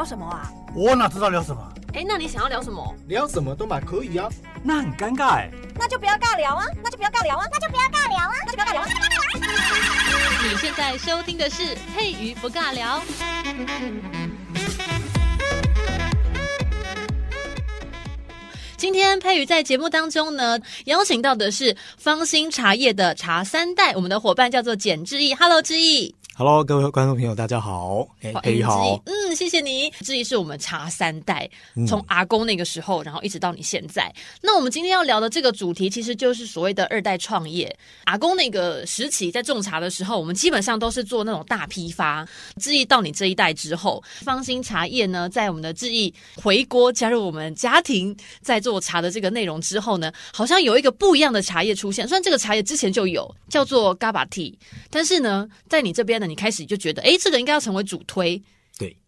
聊什么啊？我哪知道聊什么？哎，那你想要聊什么？聊什么都蛮可以啊。那很尴尬哎。那就不要尬聊啊！那就不要尬聊啊！那就不要尬聊啊！那就不要尬聊啊！你现在收听的是佩瑜不尬聊。今天佩瑜在节目当中呢，邀请到的是芳心茶叶的茶三代，我们的伙伴叫做简志毅。Hello，志毅。Hello，各位观众朋友，大家好。哎，佩宇好。嗯，谢谢你。志毅是我们茶三代，从阿公那个时候，然后一直到你现在。嗯、那我们今天要聊的这个主题，其实就是所谓的二代创业。阿公那个时期在种茶的时候，我们基本上都是做那种大批发。志毅到你这一代之后，芳兴茶叶呢，在我们的志毅回锅加入我们家庭，在做茶的这个内容之后呢，好像有一个不一样的茶叶出现。虽然这个茶叶之前就有，叫做 GABA tea，但是呢，在你这边呢。你开始就觉得，哎，这个应该要成为主推。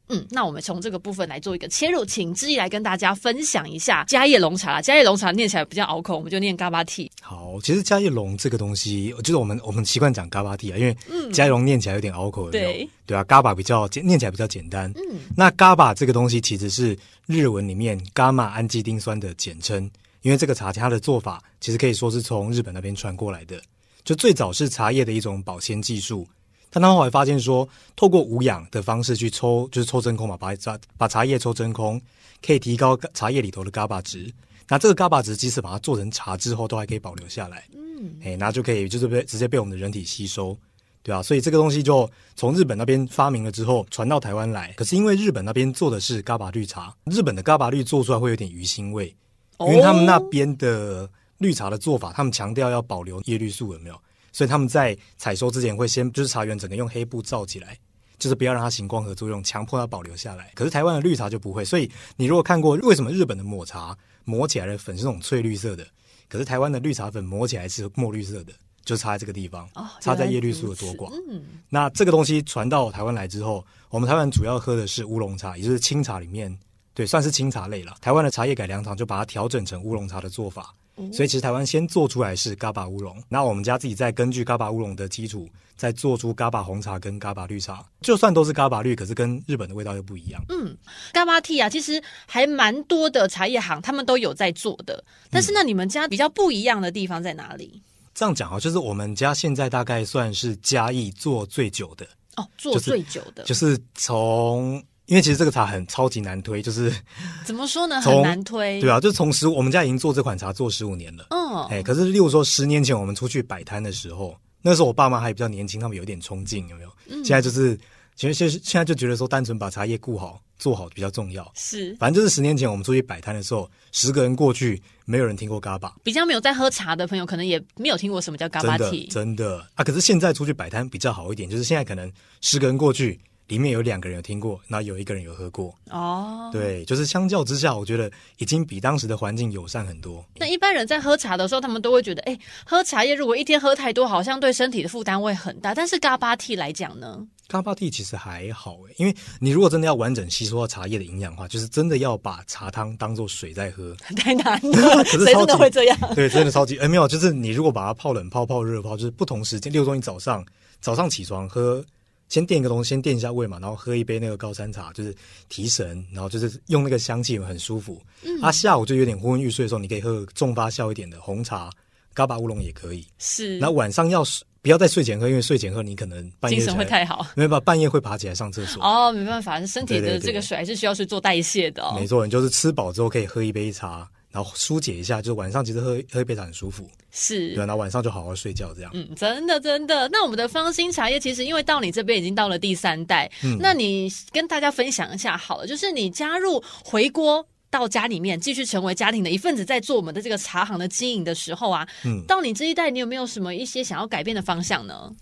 对，嗯，那我们从这个部分来做一个切入，请志毅来跟大家分享一下嘉叶龙茶。嘉叶龙茶念起来比较拗口，我们就念 GABA tea。好，其实嘉叶龙这个东西，就是我们我们习惯讲 GABA tea 啊，因为嘉叶龙念起来有点拗口，对对啊，GABA 比较念起来比较简单。嗯，那 GABA 这个东西其实是日文里面伽马氨基丁酸的简称，因为这个茶它的做法其实可以说是从日本那边传过来的，就最早是茶叶的一种保鲜技术。但他后来发现说，透过无氧的方式去抽，就是抽真空嘛，把茶把茶叶抽真空，可以提高茶叶里头的 GABA 值。那这个 GABA 值，即使把它做成茶之后，都还可以保留下来。嗯，哎，那就可以就是被直接被我们的人体吸收，对啊，所以这个东西就从日本那边发明了之后，传到台湾来。可是因为日本那边做的是 GABA 绿茶，日本的 GABA 绿做出来会有点鱼腥味，因为他们那边的绿茶的做法，他们强调要保留叶绿素，有没有？所以他们在采收之前会先就是茶园整个用黑布罩起来，就是不要让它行光合作用，强迫它保留下来。可是台湾的绿茶就不会，所以你如果看过为什么日本的抹茶磨起来的粉是那种翠绿色的，可是台湾的绿茶粉磨起来是墨绿色的，就差在这个地方，差在叶绿素的多寡。嗯，那这个东西传到台湾来之后，我们台湾主要喝的是乌龙茶，也就是清茶里面，对，算是清茶类了。台湾的茶叶改良厂就把它调整成乌龙茶的做法。所以其实台湾先做出来是 GABA 乌龙，那我们家自己再根据 GABA 乌龙的基础，再做出 GABA 红茶跟 GABA 绿茶。就算都是 GABA 绿，可是跟日本的味道又不一样。嗯，GABA tea 啊，其实还蛮多的茶叶行他们都有在做的。但是那你们家比较不一样的地方在哪里？嗯、这样讲啊，就是我们家现在大概算是嘉义做最久的哦，做最久的，就是从。因为其实这个茶很超级难推，就是 怎么说呢？很难推，对啊，就从十五，我们家已经做这款茶做十五年了。嗯，哎，可是例如说十年前我们出去摆摊的时候，那时候我爸妈还比较年轻，他们有点冲劲，有没有？嗯，现在就是，其实现现在就觉得说，单纯把茶叶顾好做好比较重要。是，反正就是十年前我们出去摆摊的时候，十个人过去，没有人听过 GABA，比较没有在喝茶的朋友，可能也没有听过什么叫 GABA tea，真的啊。可是现在出去摆摊比较好一点，就是现在可能十个人过去。里面有两个人有听过，那有一个人有喝过哦。对，就是相较之下，我觉得已经比当时的环境友善很多。那一般人在喝茶的时候，他们都会觉得，哎，喝茶叶如果一天喝太多，好像对身体的负担会很大。但是 GABA tea 来讲呢，GABA tea 其实还好诶，因为你如果真的要完整吸收到茶叶的营养的话，就是真的要把茶汤当做水在喝，太难了。可是谁真的会这样？对，真的超级哎，没有，就是你如果把它泡冷泡、泡热泡，就是不同时间，例如说你早上早上起床喝。先垫一个东西，先垫一下胃嘛，然后喝一杯那个高山茶，就是提神，然后就是用那个香气很舒服。嗯，啊，下午就有点昏昏欲睡的时候，你可以喝重发酵一点的红茶，嘎巴乌龙也可以。是，那晚上要不要在睡前喝？因为睡前喝你可能半夜精神会太好，没办法，半夜会爬起来上厕所。哦，没办法，身体的这个水还是需要去做代谢的哦。没错，你就是吃饱之后可以喝一杯茶。然后疏解一下，就是晚上其实喝喝一杯茶很舒服，是对。然后晚上就好好睡觉，这样。嗯，真的真的。那我们的芳心茶叶其实因为到你这边已经到了第三代，嗯，那你跟大家分享一下好了，就是你加入回锅到家里面，继续成为家庭的一份子，在做我们的这个茶行的经营的时候啊，嗯，到你这一代，你有没有什么一些想要改变的方向呢？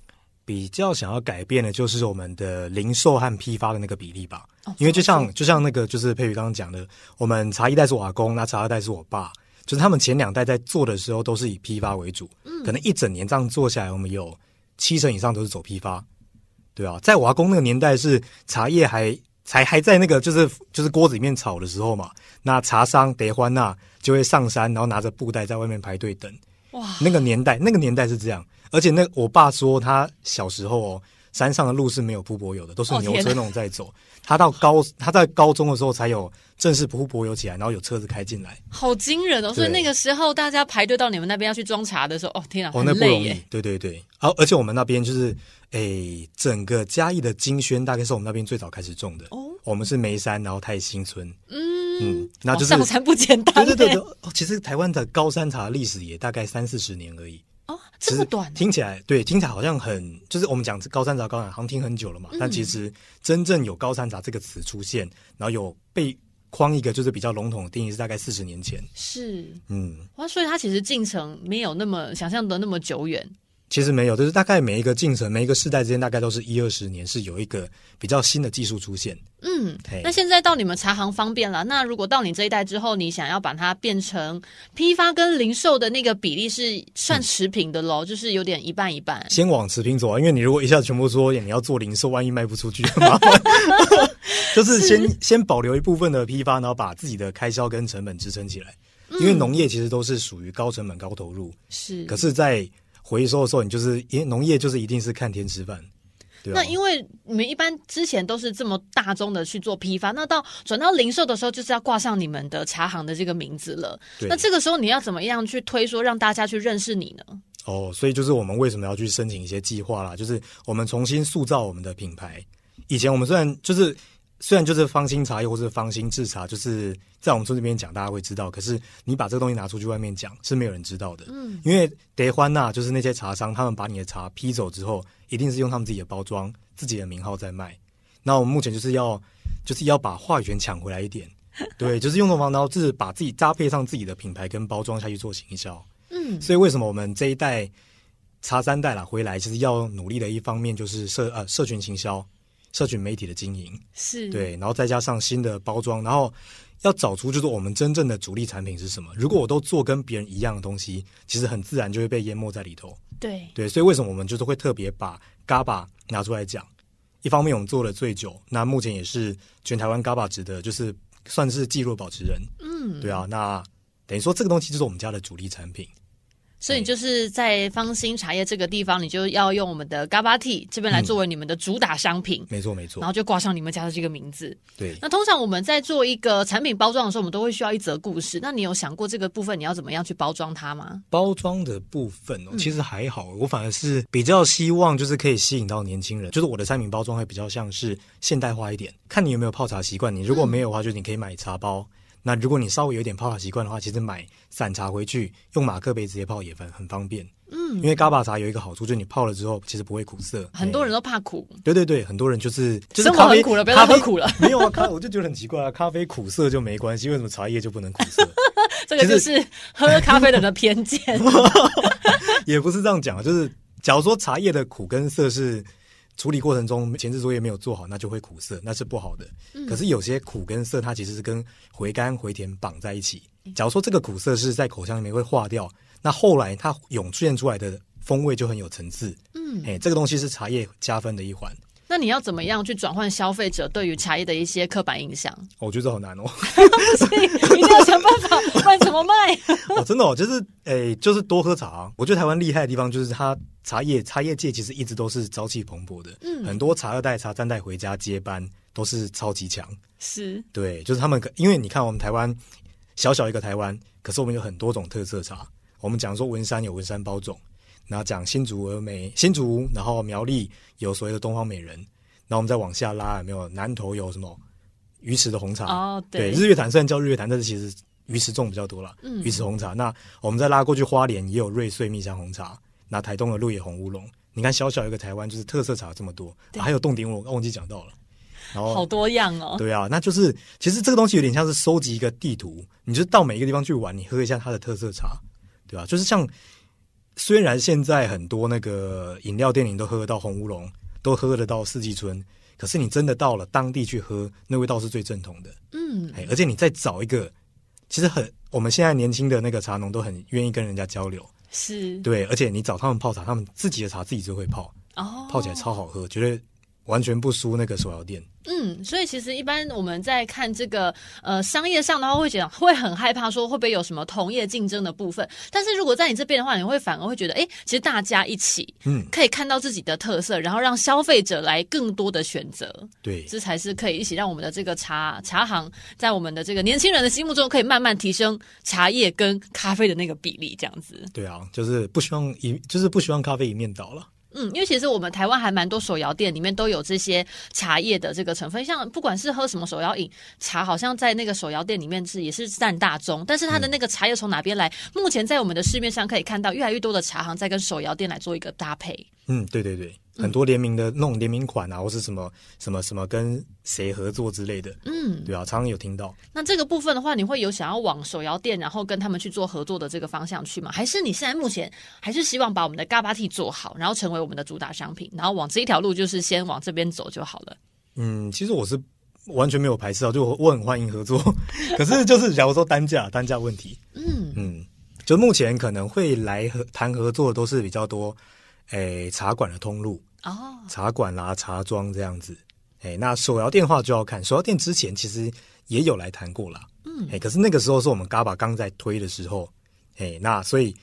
比较想要改变的就是我们的零售和批发的那个比例吧，因为就像就像那个就是佩宇刚刚讲的，我们茶一代是我阿公，那茶二代是我爸，就是他们前两代在做的时候都是以批发为主，可能一整年这样做下来，我们有七成以上都是走批发，对啊，在我阿公那个年代是茶叶还才还在那个就是就是锅子里面炒的时候嘛，那茶商得欢呐就会上山，然后拿着布袋在外面排队等，哇，那个年代那个年代是这样。而且那我爸说，他小时候哦，山上的路是没有铺柏油的，都是牛车那种在走。他到高他在高中的时候才有正式铺柏油起来，然后有车子开进来，好惊人哦！所以那个时候大家排队到你们那边要去装茶的时候，哦天啊，哦那不容易，对对对。而而且我们那边就是，诶，整个嘉义的金萱大概是我们那边最早开始种的哦。我们是梅山，然后泰兴村，嗯嗯，那就是上山不简单，对对对对。哦，其实台湾的高山茶历史也大概三四十年而已。哦，这么短，听起来对，听起来好像很，就是我们讲高山茶，高山好像听很久了嘛。嗯、但其实真正有高山茶这个词出现，然后有被框一个就是比较笼统的定义，是大概四十年前。是，嗯，哇，所以它其实进程没有那么想象的那么久远。其实没有，就是大概每一个进程、每一个世代之间，大概都是一二十年，是有一个比较新的技术出现。嗯，那现在到你们茶行方便了。那如果到你这一代之后，你想要把它变成批发跟零售的那个比例是算持平的喽，嗯、就是有点一半一半。先往持平走啊，因为你如果一下子全部说你要做零售，万一卖不出去，很麻烦。就是先是先保留一部分的批发，然后把自己的开销跟成本支撑起来。因为农业其实都是属于高成本高投入，是。可是，在回收的时候，你就是因为农业就是一定是看天吃饭？那因为你们一般之前都是这么大宗的去做批发，那到转到零售的时候，就是要挂上你们的茶行的这个名字了。对那这个时候你要怎么样去推说让大家去认识你呢？哦，所以就是我们为什么要去申请一些计划啦？就是我们重新塑造我们的品牌。以前我们虽然就是。虽然就是芳心茶叶或是芳心制茶，就是在我们村这边讲，大家会知道。可是你把这个东西拿出去外面讲，是没有人知道的。嗯，因为得欢呐，就是那些茶商，他们把你的茶批走之后，一定是用他们自己的包装、自己的名号在卖。那我们目前就是要，就是要把话语权抢回来一点。对，就是用这种方式，然后就是把自己搭配上自己的品牌跟包装下去做行销。嗯，所以为什么我们这一代茶三代啦回来，其实要努力的一方面就是社呃社群行销。社群媒体的经营是对，然后再加上新的包装，然后要找出就是我们真正的主力产品是什么。如果我都做跟别人一样的东西，其实很自然就会被淹没在里头。对对，所以为什么我们就是会特别把 GABA 拿出来讲？一方面我们做了最久，那目前也是全台湾 GABA 值的，就是算是记录保持人。嗯，对啊，那等于说这个东西就是我们家的主力产品。所以你就是在芳心茶叶这个地方，你就要用我们的 GABA Tea 这边来作为你们的主打商品。没错、嗯，没错。然后就挂上你们家的这个名字。对。那通常我们在做一个产品包装的时候，我们都会需要一则故事。那你有想过这个部分你要怎么样去包装它吗？包装的部分哦，其实还好，嗯、我反而是比较希望就是可以吸引到年轻人，就是我的产品包装会比较像是现代化一点。看你有没有泡茶习惯，你如果没有的话，就是你可以买茶包。嗯那如果你稍微有点泡茶习惯的话，其实买散茶回去用马克杯直接泡也很很方便。嗯，因为嘎巴茶有一个好处，就是你泡了之后其实不会苦涩。很多人都怕苦。对对对，很多人就是就是咖啡苦了，不要喝苦了。没有啊，咖我就觉得很奇怪啊，咖啡苦涩就没关系，为什么茶叶就不能苦涩？这个就是喝咖啡的人的偏见。也不是这样讲啊，就是假如说茶叶的苦跟涩是。处理过程中前置作业没有做好，那就会苦涩，那是不好的。嗯、可是有些苦跟涩，它其实是跟回甘回甜绑在一起。假如说这个苦涩是在口腔里面会化掉，那后来它涌出现出来的风味就很有层次。嗯，哎，这个东西是茶叶加分的一环。那你要怎么样去转换消费者对于茶叶的一些刻板印象？我觉得好难哦，所以一定要想办法，不然怎么卖？哦，真的哦，就是诶，就是多喝茶。我觉得台湾厉害的地方就是它茶叶茶叶界其实一直都是朝气蓬勃的，嗯，很多茶二代、茶三代回家接班都是超级强，是对，就是他们，因为你看我们台湾小小一个台湾，可是我们有很多种特色茶。我们讲说文山有文山包种。然后讲新竹峨眉，新竹，然后苗栗有所谓的东方美人，然后我们再往下拉，有没有南投有什么鱼池的红茶？哦，对，对，日月潭虽然叫日月潭，但是其实鱼池种比较多了。嗯，鱼池红茶。那我们再拉过去花莲也有瑞穗蜜香红茶，那台东的鹿野红乌龙。你看小小一个台湾，就是特色茶这么多，还有洞顶我忘记讲到了。然后好多样哦。对啊，那就是其实这个东西有点像是收集一个地图，你就到每一个地方去玩，你喝一下它的特色茶，对吧？就是像。虽然现在很多那个饮料店里都喝得到红乌龙，都喝得到四季春，可是你真的到了当地去喝，那味道是最正统的。嗯，而且你再找一个，其实很，我们现在年轻的那个茶农都很愿意跟人家交流，是对，而且你找他们泡茶，他们自己的茶自己就会泡，哦，泡起来超好喝，觉得。完全不输那个手摇店。嗯，所以其实一般我们在看这个呃商业上的话，会讲会很害怕说会不会有什么同业竞争的部分。但是如果在你这边的话，你会反而会觉得，哎，其实大家一起，嗯，可以看到自己的特色，然后让消费者来更多的选择。对，这才是可以一起让我们的这个茶茶行在我们的这个年轻人的心目中，可以慢慢提升茶叶跟咖啡的那个比例，这样子。对啊，就是不希望一就是不希望咖啡一面倒了。嗯，因为其实我们台湾还蛮多手摇店，里面都有这些茶叶的这个成分。像不管是喝什么手摇饮，茶好像在那个手摇店里面是也是占大宗。但是它的那个茶叶从哪边来？嗯，目前在我们的市面上可以看到越来越多的茶行在跟手摇店来做一个搭配。嗯，对对对。很多联名的那种联名款啊，或是什么什么什么跟谁合作之类的，嗯，对啊，常常有听到。那这个部分的话，你会有想要往手摇店，然后跟他们去做合作的这个方向去吗？还是你现在目前还是希望把我们的嘎巴 T 做好，然后成为我们的主打商品，然后往这一条路就是先往这边走就好了？嗯，其实我是完全没有排斥啊，就我很欢迎合作。可是就是假如说单价单价问题，嗯嗯，就目前可能会来和谈合作的都是比较多，诶，茶馆的通路。哦，茶馆啦、茶庄这样子，哎，那手摇店话就要看手摇店之前其实也有来谈过啦，嗯，哎，可是那个时候是我们 GABA 刚在推的时候，哎，那所以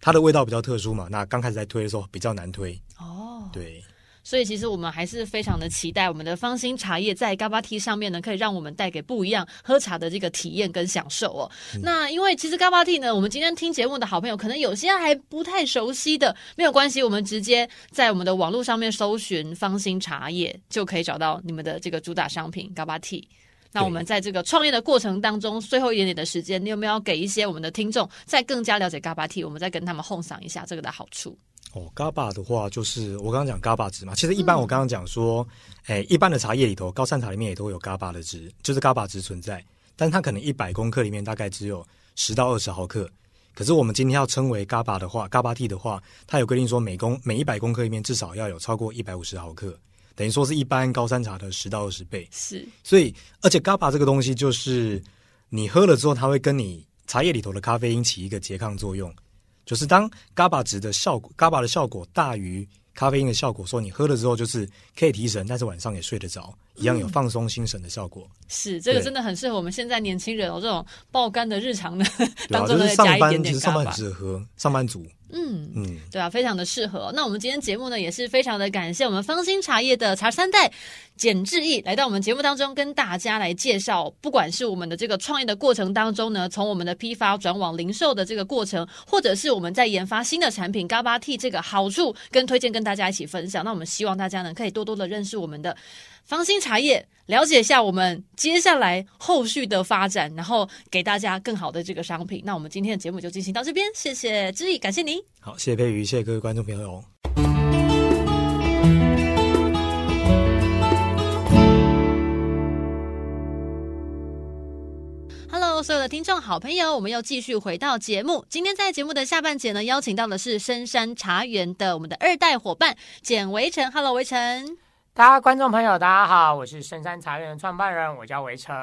它的味道比较特殊嘛，那刚开始在推的时候比较难推，哦，对。所以其实我们还是非常的期待我们的芳心茶叶在嘎巴 T 上面呢，可以让我们带给不一样喝茶的这个体验跟享受哦。嗯、那因为其实嘎巴 T 呢，我们今天听节目的好朋友可能有些还不太熟悉的，没有关系，我们直接在我们的网络上面搜寻芳心茶叶，就可以找到你们的这个主打商品嘎巴 T。那我们在这个创业的过程当中，最后一点点的时间，你有没有要给一些我们的听众再更加了解嘎巴 T，，我们再跟他们哄赏一下这个的好处？哦，GABA 的话就是我刚刚讲 GABA 值嘛，其实一般我刚刚讲说，哎、嗯，一般的茶叶里头，高山茶里面也都会有 GABA 的值，就是 GABA 值存在，但它可能一百公克里面大概只有十到二十毫克，可是我们今天要称为 GABA 的话，GABA T 的话，它有规定说每公每一百公克里面至少要有超过一百五十毫克，等于说是一般高山茶的十到二十倍。是，所以而且 GABA 这个东西就是你喝了之后，它会跟你茶叶里头的咖啡因起一个拮抗作用。就是当 GABA 值的效果，GABA 的效果大于咖啡因的效果，说你喝了之后就是可以提神，但是晚上也睡得着，一样有放松心神的效果。嗯、是这个真的很适合我们现在年轻人哦，这种爆肝的日常的当中再加一点点上班很适合上班族。嗯嗯，对啊，非常的适合。那我们今天节目呢，也是非常的感谢我们芳心茶叶的茶三代简志毅来到我们节目当中，跟大家来介绍，不管是我们的这个创业的过程当中呢，从我们的批发转往零售的这个过程，或者是我们在研发新的产品 GABA Tea 这个好处跟推荐，跟大家一起分享。那我们希望大家呢，可以多多的认识我们的芳心茶叶，了解一下我们接下来后续的发展，然后给大家更好的这个商品。那我们今天的节目就进行到这边，谢谢志毅，感谢您。好，谢谢佩瑜，谢谢各位观众朋友。Hello，所有的听众好朋友，我们又继续回到节目。今天在节目的下半节呢，邀请到的是深山茶园的我们的二代伙伴简维辰。Hello，维辰。大家观众朋友，大家好，我是深山茶园的创办人，我叫维辰。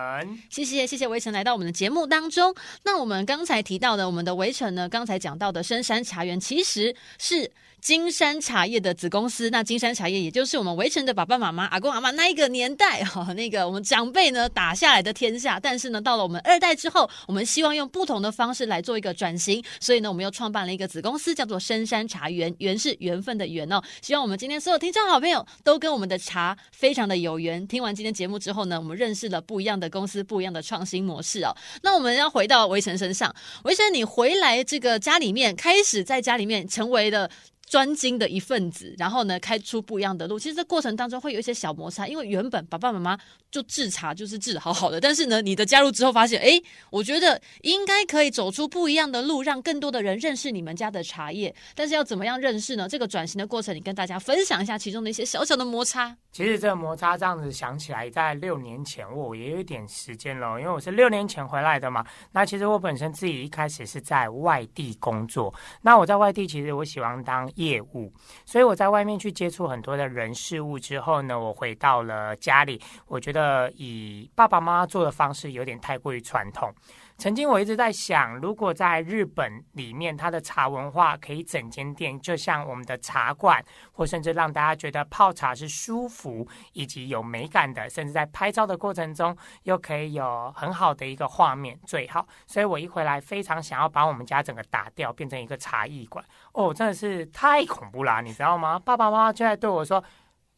谢谢谢谢维辰来到我们的节目当中。那我们刚才提到的，我们的维辰呢，刚才讲到的深山茶园其实是。金山茶叶的子公司，那金山茶叶也就是我们维城的爸爸妈妈、阿公阿嬷那一个年代哈，那个我们长辈呢打下来的天下。但是呢，到了我们二代之后，我们希望用不同的方式来做一个转型，所以呢，我们又创办了一个子公司，叫做深山茶园，缘是缘分的缘哦。希望我们今天所有听众好朋友都跟我们的茶非常的有缘。听完今天节目之后呢，我们认识了不一样的公司，不一样的创新模式哦。那我们要回到维城身上，维城，你回来这个家里面，开始在家里面成为了。专精的一份子，然后呢，开出不一样的路。其实这过程当中会有一些小摩擦，因为原本爸爸妈妈就制茶就是制得好好的，但是呢，你的加入之后发现，哎，我觉得应该可以走出不一样的路，让更多的人认识你们家的茶叶。但是要怎么样认识呢？这个转型的过程，你跟大家分享一下其中的一些小小的摩擦。其实这个摩擦这样子想起来，在六年前我也有一点时间了，因为我是六年前回来的嘛。那其实我本身自己一开始是在外地工作，那我在外地其实我喜欢当。业务，所以我在外面去接触很多的人事物之后呢，我回到了家里，我觉得呃以爸爸妈妈做的方式有点太过于传统。曾经我一直在想，如果在日本里面，它的茶文化可以整间店就像我们的茶馆，或甚至让大家觉得泡茶是舒服以及有美感的，甚至在拍照的过程中又可以有很好的一个画面，最好。所以我一回来非常想要把我们家整个打掉，变成一个茶艺馆。哦，真的是太恐怖啦，你知道吗？爸爸妈妈就在对我说。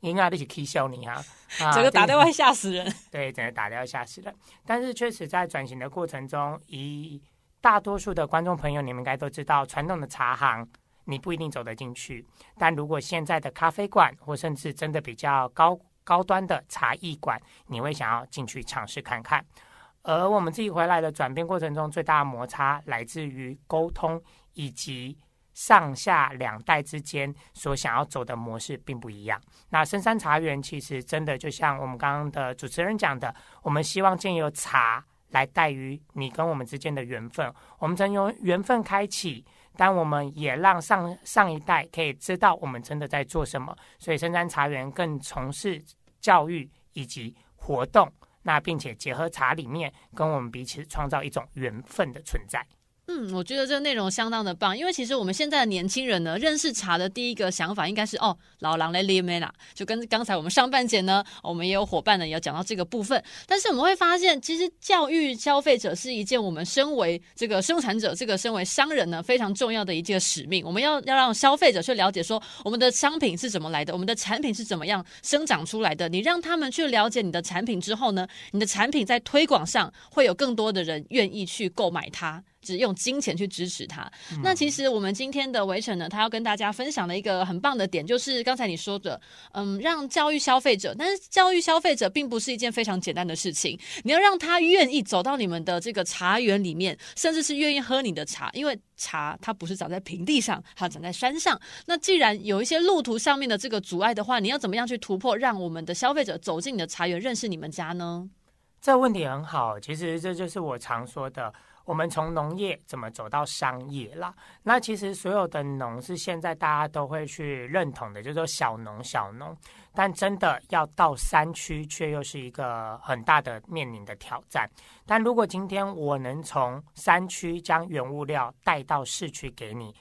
应该一起气笑你啊！整个打掉会吓死人。对，整个打掉会吓死人。但是确实在转型的过程中，以大多数的观众朋友，你们应该都知道，传统的茶行你不一定走得进去。但如果现在的咖啡馆，或甚至真的比较高高端的茶艺馆，你会想要进去尝试看看。而我们自己回来的转变过程中，最大的摩擦来自于沟通以及。上下两代之间所想要走的模式并不一样。那深山茶园其实真的就像我们刚刚的主持人讲的，我们希望借由茶来带于你跟我们之间的缘分。我们曾由缘分开启，但我们也让上上一代可以知道我们真的在做什么。所以深山茶园更从事教育以及活动，那并且结合茶里面跟我们彼此创造一种缘分的存在。嗯，我觉得这个内容相当的棒，因为其实我们现在的年轻人呢，认识茶的第一个想法应该是哦，老狼来里面啦，就跟刚才我们上半节呢，我们也有伙伴呢也有讲到这个部分。但是我们会发现，其实教育消费者是一件我们身为这个生产者，这个身为商人呢非常重要的一件使命。我们要要让消费者去了解说，我们的商品是怎么来的，我们的产品是怎么样生长出来的。你让他们去了解你的产品之后呢，你的产品在推广上会有更多的人愿意去购买它。只用金钱去支持他。嗯、那其实我们今天的围城呢，他要跟大家分享的一个很棒的点，就是刚才你说的，嗯，让教育消费者。但是教育消费者并不是一件非常简单的事情。你要让他愿意走到你们的这个茶园里面，甚至是愿意喝你的茶，因为茶它不是长在平地上，它长在山上。那既然有一些路途上面的这个阻碍的话，你要怎么样去突破，让我们的消费者走进你的茶园，认识你们家呢？这个问题很好，其实这就是我常说的。我们从农业怎么走到商业啦？那其实所有的农是现在大家都会去认同的，就是说小农小农。但真的要到山区，却又是一个很大的面临的挑战。但如果今天我能从山区将原物料带到市区给你。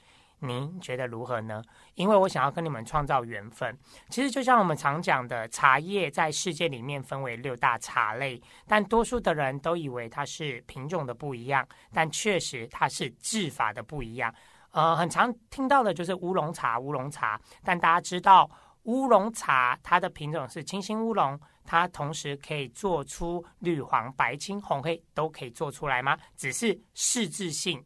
您觉得如何呢？因为我想要跟你们创造缘分。其实就像我们常讲的，茶叶在世界里面分为六大茶类，但多数的人都以为它是品种的不一样，但确实它是制法的不一样。呃，很常听到的就是乌龙茶，乌龙茶。但大家知道乌龙茶它的品种是清新乌龙，它同时可以做出绿黄白青红黑都可以做出来吗？只是适制性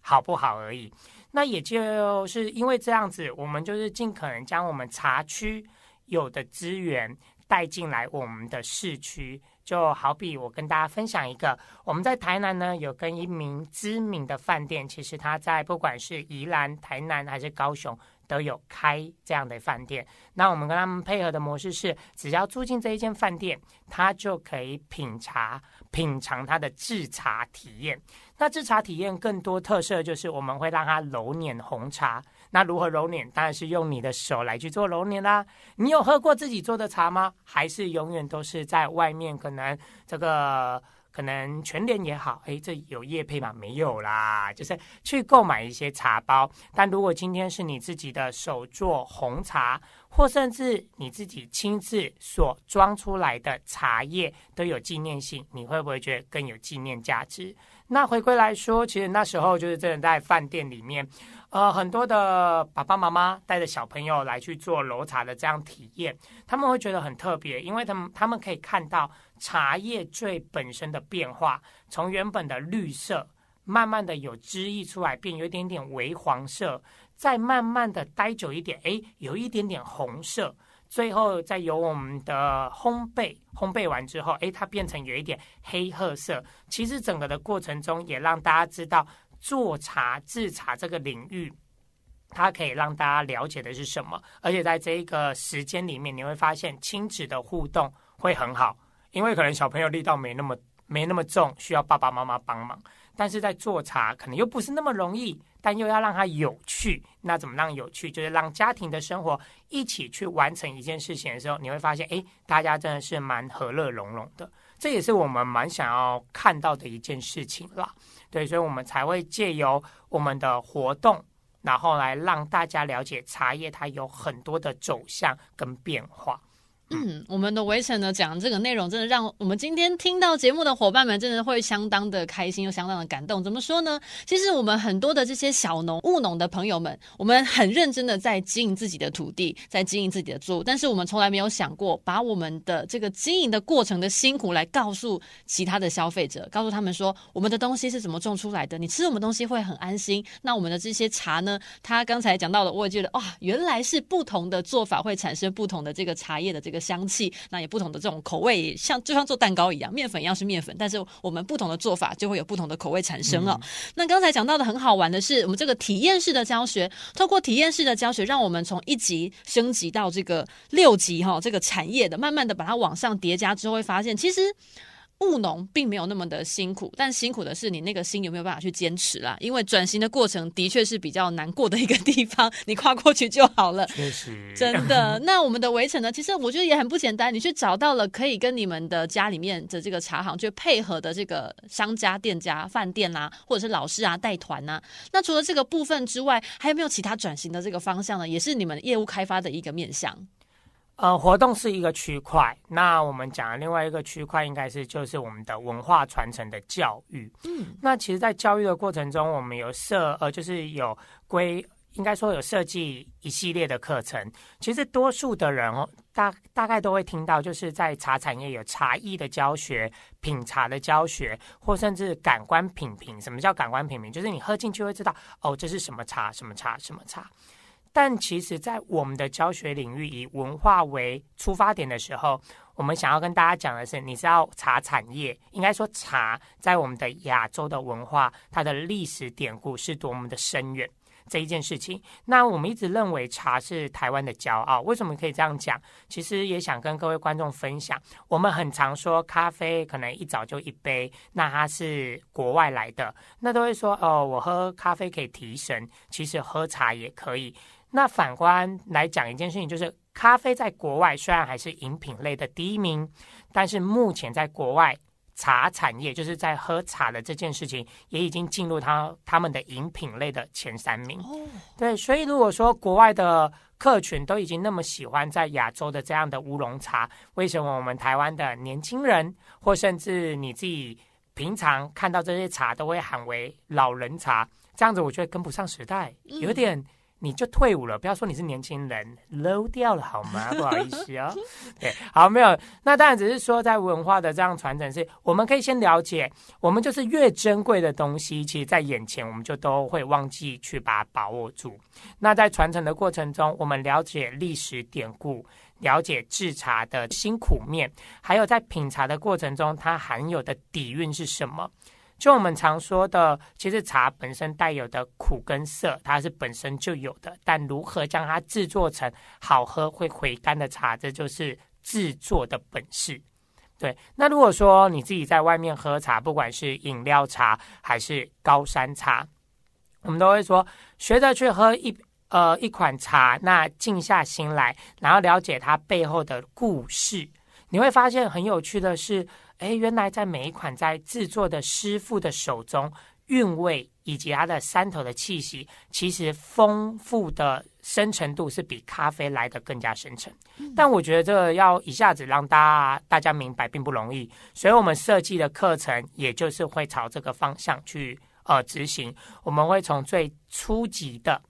好不好而已。那也就是因为这样子，我们就是尽可能将我们茶区有的资源带进来我们的市区。就好比我跟大家分享一个，我们在台南呢有跟一名知名的饭店，其实他在不管是宜兰、台南还是高雄都有开这样的饭店。那我们跟他们配合的模式是，只要住进这一间饭店，他就可以品茶。品尝它的制茶体验，那制茶体验更多特色就是我们会让它揉捻红茶。那如何揉捻？当然是用你的手来去做揉捻啦。你有喝过自己做的茶吗？还是永远都是在外面？可能这个。可能全联也好，诶，这有叶配吗？没有啦，就是去购买一些茶包。但如果今天是你自己的手做红茶，或甚至你自己亲自所装出来的茶叶都有纪念性，你会不会觉得更有纪念价值？那回归来说，其实那时候就是真的在饭店里面。呃，很多的爸爸妈妈带着小朋友来去做揉茶的这样体验，他们会觉得很特别，因为他们他们可以看到茶叶最本身的变化，从原本的绿色，慢慢的有汁液出来，变有一点点微黄色，再慢慢的待久一点，诶，有一点点红色，最后再由我们的烘焙，烘焙完之后，诶，它变成有一点黑褐色。其实整个的过程中，也让大家知道。做茶制茶这个领域，它可以让大家了解的是什么？而且在这一个时间里面，你会发现亲子的互动会很好，因为可能小朋友力道没那么没那么重，需要爸爸妈妈帮忙。但是在做茶可能又不是那么容易，但又要让它有趣。那怎么让有趣？就是让家庭的生活一起去完成一件事情的时候，你会发现，哎，大家真的是蛮和乐融融的。这也是我们蛮想要看到的一件事情啦。对，所以我们才会借由我们的活动，然后来让大家了解茶叶它有很多的走向跟变化。嗯，我们的围城呢讲这个内容，真的让我们今天听到节目的伙伴们，真的会相当的开心又相当的感动。怎么说呢？其实我们很多的这些小农、务农的朋友们，我们很认真的在经营自己的土地，在经营自己的作物，但是我们从来没有想过把我们的这个经营的过程的辛苦来告诉其他的消费者，告诉他们说我们的东西是怎么种出来的，你吃我们东西会很安心。那我们的这些茶呢，他刚才讲到的，我也觉得哇，原来是不同的做法会产生不同的这个茶叶的这个。香气，那也不同的这种口味，像就像做蛋糕一样，面粉一样是面粉，但是我们不同的做法就会有不同的口味产生哦。嗯、那刚才讲到的很好玩的是，我们这个体验式的教学，透过体验式的教学，让我们从一级升级到这个六级哈、哦，这个产业的，慢慢的把它往上叠加之后，会发现其实。务农并没有那么的辛苦，但辛苦的是你那个心有没有办法去坚持啦？因为转型的过程的确是比较难过的一个地方，你跨过去就好了。确实，真的。那我们的围城呢？其实我觉得也很不简单，你去找到了可以跟你们的家里面的这个茶行去配合的这个商家、店家、饭店啊，或者是老师啊带团呐。那除了这个部分之外，还有没有其他转型的这个方向呢？也是你们业务开发的一个面向。呃，活动是一个区块，那我们讲的另外一个区块，应该是就是我们的文化传承的教育。嗯，那其实，在教育的过程中，我们有设呃，就是有规，应该说有设计一系列的课程。其实，多数的人哦，大大概都会听到，就是在茶产业有茶艺的教学、品茶的教学，或甚至感官品评。什么叫感官品评？就是你喝进去会知道，哦，这是什么茶，什么茶，什么茶。但其实，在我们的教学领域以文化为出发点的时候，我们想要跟大家讲的是，你知道茶产业，应该说茶在我们的亚洲的文化，它的历史典故是多么的深远这一件事情。那我们一直认为茶是台湾的骄傲，为什么可以这样讲？其实也想跟各位观众分享，我们很常说咖啡可能一早就一杯，那它是国外来的，那都会说哦，我喝咖啡可以提神，其实喝茶也可以。那反观来讲一件事情，就是咖啡在国外虽然还是饮品类的第一名，但是目前在国外茶产业，就是在喝茶的这件事情，也已经进入他他们的饮品类的前三名。哦，对，所以如果说国外的客群都已经那么喜欢在亚洲的这样的乌龙茶，为什么我们台湾的年轻人，或甚至你自己平常看到这些茶都会喊为老人茶？这样子我觉得跟不上时代，有点。你就退伍了，不要说你是年轻人，low 掉了好吗？不好意思哦。对，好，没有。那当然只是说，在文化的这样传承是，我们可以先了解，我们就是越珍贵的东西，其实在眼前我们就都会忘记去把它把握住。那在传承的过程中，我们了解历史典故，了解制茶的辛苦面，还有在品茶的过程中，它含有的底蕴是什么？就我们常说的，其实茶本身带有的苦跟涩，它是本身就有的。但如何将它制作成好喝会回甘的茶，这就是制作的本事。对，那如果说你自己在外面喝茶，不管是饮料茶还是高山茶，我们都会说，学着去喝一呃一款茶，那静下心来，然后了解它背后的故事，你会发现很有趣的是。哎，原来在每一款在制作的师傅的手中，韵味以及它的山头的气息，其实丰富的深沉度是比咖啡来的更加深沉。但我觉得这个要一下子让大家大家明白并不容易，所以我们设计的课程也就是会朝这个方向去呃执行。我们会从最初级的。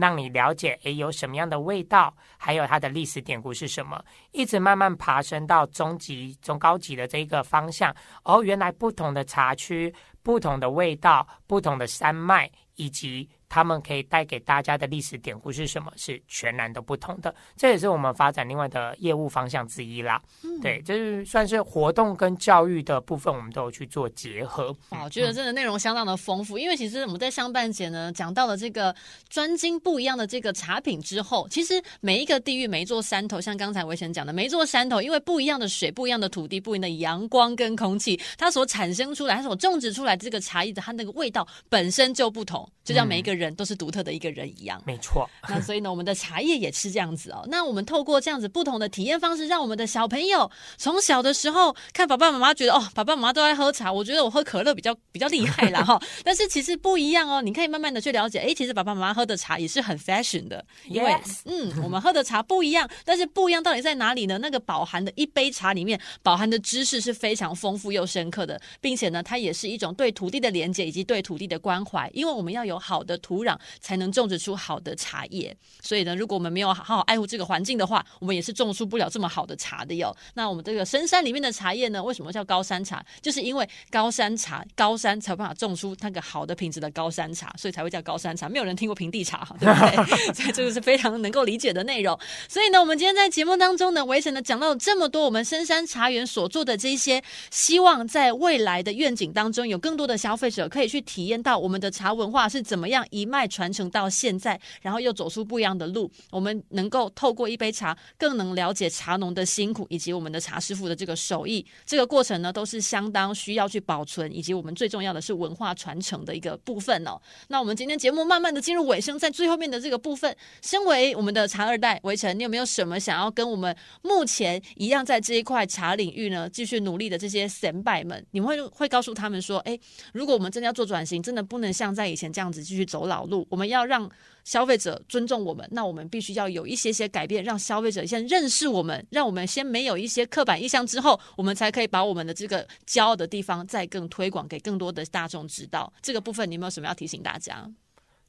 让你了解，诶，有什么样的味道，还有它的历史典故是什么，一直慢慢爬升到中级、中高级的这个方向。哦，原来不同的茶区、不同的味道、不同的山脉，以及。他们可以带给大家的历史典故是什么？是全然都不同的，这也是我们发展另外的业务方向之一啦。嗯、对，就是算是活动跟教育的部分，我们都有去做结合。我觉得真的内容相当的丰富，嗯、因为其实我们在上半节呢讲到了这个专精不一样的这个茶品之后，其实每一个地域、每一座山头，像刚才维辰讲的，每一座山头，因为不一样的水、不一样的土地、不一样的阳光跟空气，它所产生出来、它所种植出来这个茶叶的它那个味道本身就不同。就像每一个人都是独特的一个人一样。没错。那所以呢，我们的茶叶也是这样子哦。那我们透过这样子不同的体验方式，让我们的小朋友从小的时候看爸爸妈妈觉得哦，爸爸妈妈都在喝茶，我觉得我喝可乐比较比较厉害啦 哈。但是其实不一样哦，你可以慢慢的去了解，哎，其实爸爸妈妈喝的茶也是很 fashion 的。因为 Yes. 嗯，我们喝的茶不一样，但是不一样到底在哪里呢？那个饱含的一杯茶里面饱含的知识是非常丰富又深刻的，并且呢，它也是一种对土地的连接以及对土地的关怀。因为我们要有好的土壤，才能种植出好的茶叶。所以呢，如果我们没有好好爱护这个环境的话，我们也是种出不了这么好的茶的哟。那我们这个深山里面的茶叶呢，为什么叫高山茶？就是因为高山茶，高山才有办法种出那个好的品质的高山茶，所以才会叫高山茶。没有人听过平地茶，对不对？所以这个是非常能够理解的内容。所以呢，我们今天在节目当中呢，维晨呢讲到了这么多，我们深山茶园所做的这些，希望在未来的愿景当中，有更多的消费者可以去体验到我们的茶文化是怎么样一脉传承到现在，然后又走出不一样的路。我们能够透过一杯茶，更能了解茶农的辛苦，以及我们的茶师傅的这个手艺。这个过程呢，都是相当需要去保存，以及我们最重要的是文化传承的一个部分哦。那我们今天节目慢慢的进入尾声，在最后面的这个部分，身为我们的茶二代，维晨，你有没有什么想要跟我们目前一样在这一块茶领域呢，继续努力的这些先辈们，你们会会告诉他们说，哎，如果我们真的要做转型，真的不能像在以前这样子继续走老路，我们要让消费者尊重我们，那我们必须要有一些些改变，让消费者先认识我们，让我们先没有一些刻板印象之后，我们才可以把我们的这个骄傲的地方再更推广给更多的大众知道。这个部分你有没有什么要提醒大家？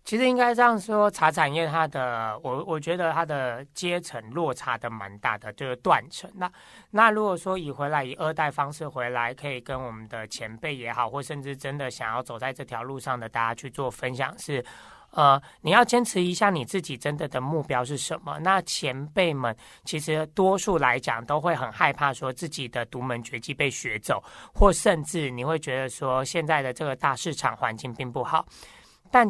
其实应该这样说，茶产业它的，我我觉得它的阶层落差的蛮大的，就是断层。那那如果说以回来以二代方式回来，可以跟我们的前辈也好，或甚至真的想要走在这条路上的大家去做分享是，呃，你要坚持一下你自己真的的目标是什么。那前辈们其实多数来讲都会很害怕说自己的独门绝技被学走，或甚至你会觉得说现在的这个大市场环境并不好，但。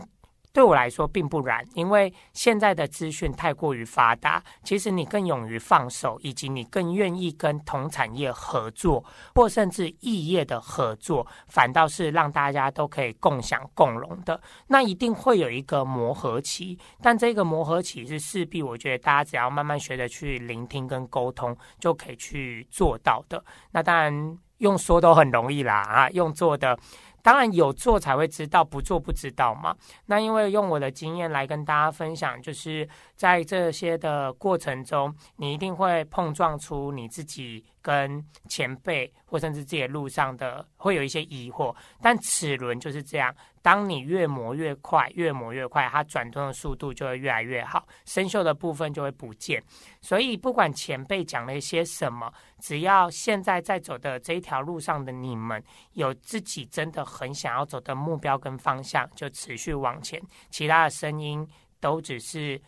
对我来说并不然，因为现在的资讯太过于发达，其实你更勇于放手，以及你更愿意跟同产业合作，或甚至异业的合作，反倒是让大家都可以共享共荣的。那一定会有一个磨合期，但这个磨合期是势必，我觉得大家只要慢慢学着去聆听跟沟通，就可以去做到的。那当然用说都很容易啦，啊，用做的。当然有做才会知道，不做不知道嘛。那因为用我的经验来跟大家分享，就是在这些的过程中，你一定会碰撞出你自己跟前辈或甚至自己路上的会有一些疑惑。但齿轮就是这样，当你越磨越快，越磨越快，它转动的速度就会越来越好，生锈的部分就会不见。所以不管前辈讲了一些什么，只要现在在走的这一条路上的你们有自己真的。很想要走的目标跟方向，就持续往前。其他的声音都只是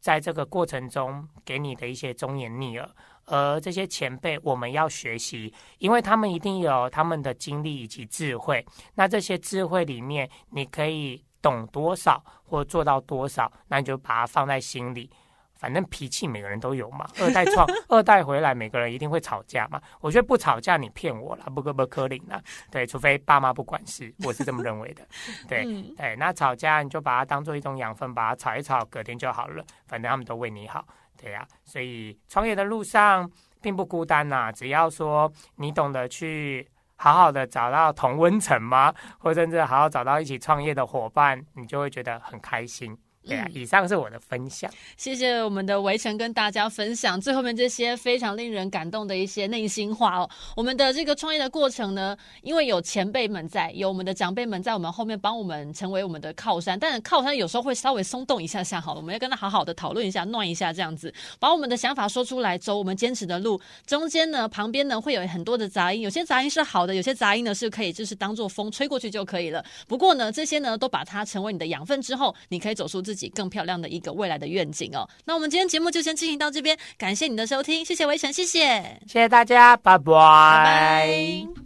在这个过程中给你的一些忠言逆耳。而这些前辈，我们要学习，因为他们一定有他们的经历以及智慧。那这些智慧里面，你可以懂多少或做到多少，那你就把它放在心里。反正脾气每个人都有嘛，二代创二代回来，每个人一定会吵架嘛。我觉得不吵架，你骗我了，不可不可能了。对，除非爸妈不管事，我是这么认为的。对对，那吵架你就把它当做一种养分，把它吵一吵，隔天就好了。反正他们都为你好，对呀、啊。所以创业的路上并不孤单呐、啊，只要说你懂得去好好的找到同温层吗，或者甚至好好找到一起创业的伙伴，你就会觉得很开心。对啊，以上是我的分享。谢谢我们的围城跟大家分享最后面这些非常令人感动的一些内心话哦。我们的这个创业的过程呢，因为有前辈们在，有我们的长辈们在我们后面帮我们成为我们的靠山，但是靠山有时候会稍微松动一下下，好了，我们要跟他好好的讨论一下，暖一下这样子，把我们的想法说出来，走我们坚持的路。中间呢，旁边呢会有很多的杂音，有些杂音是好的，有些杂音呢是可以就是当做风吹过去就可以了。不过呢，这些呢都把它成为你的养分之后，你可以走出自己更漂亮的一个未来的愿景哦。那我们今天节目就先进行到这边，感谢你的收听，谢谢围城，谢谢，谢谢大家，拜拜。拜拜。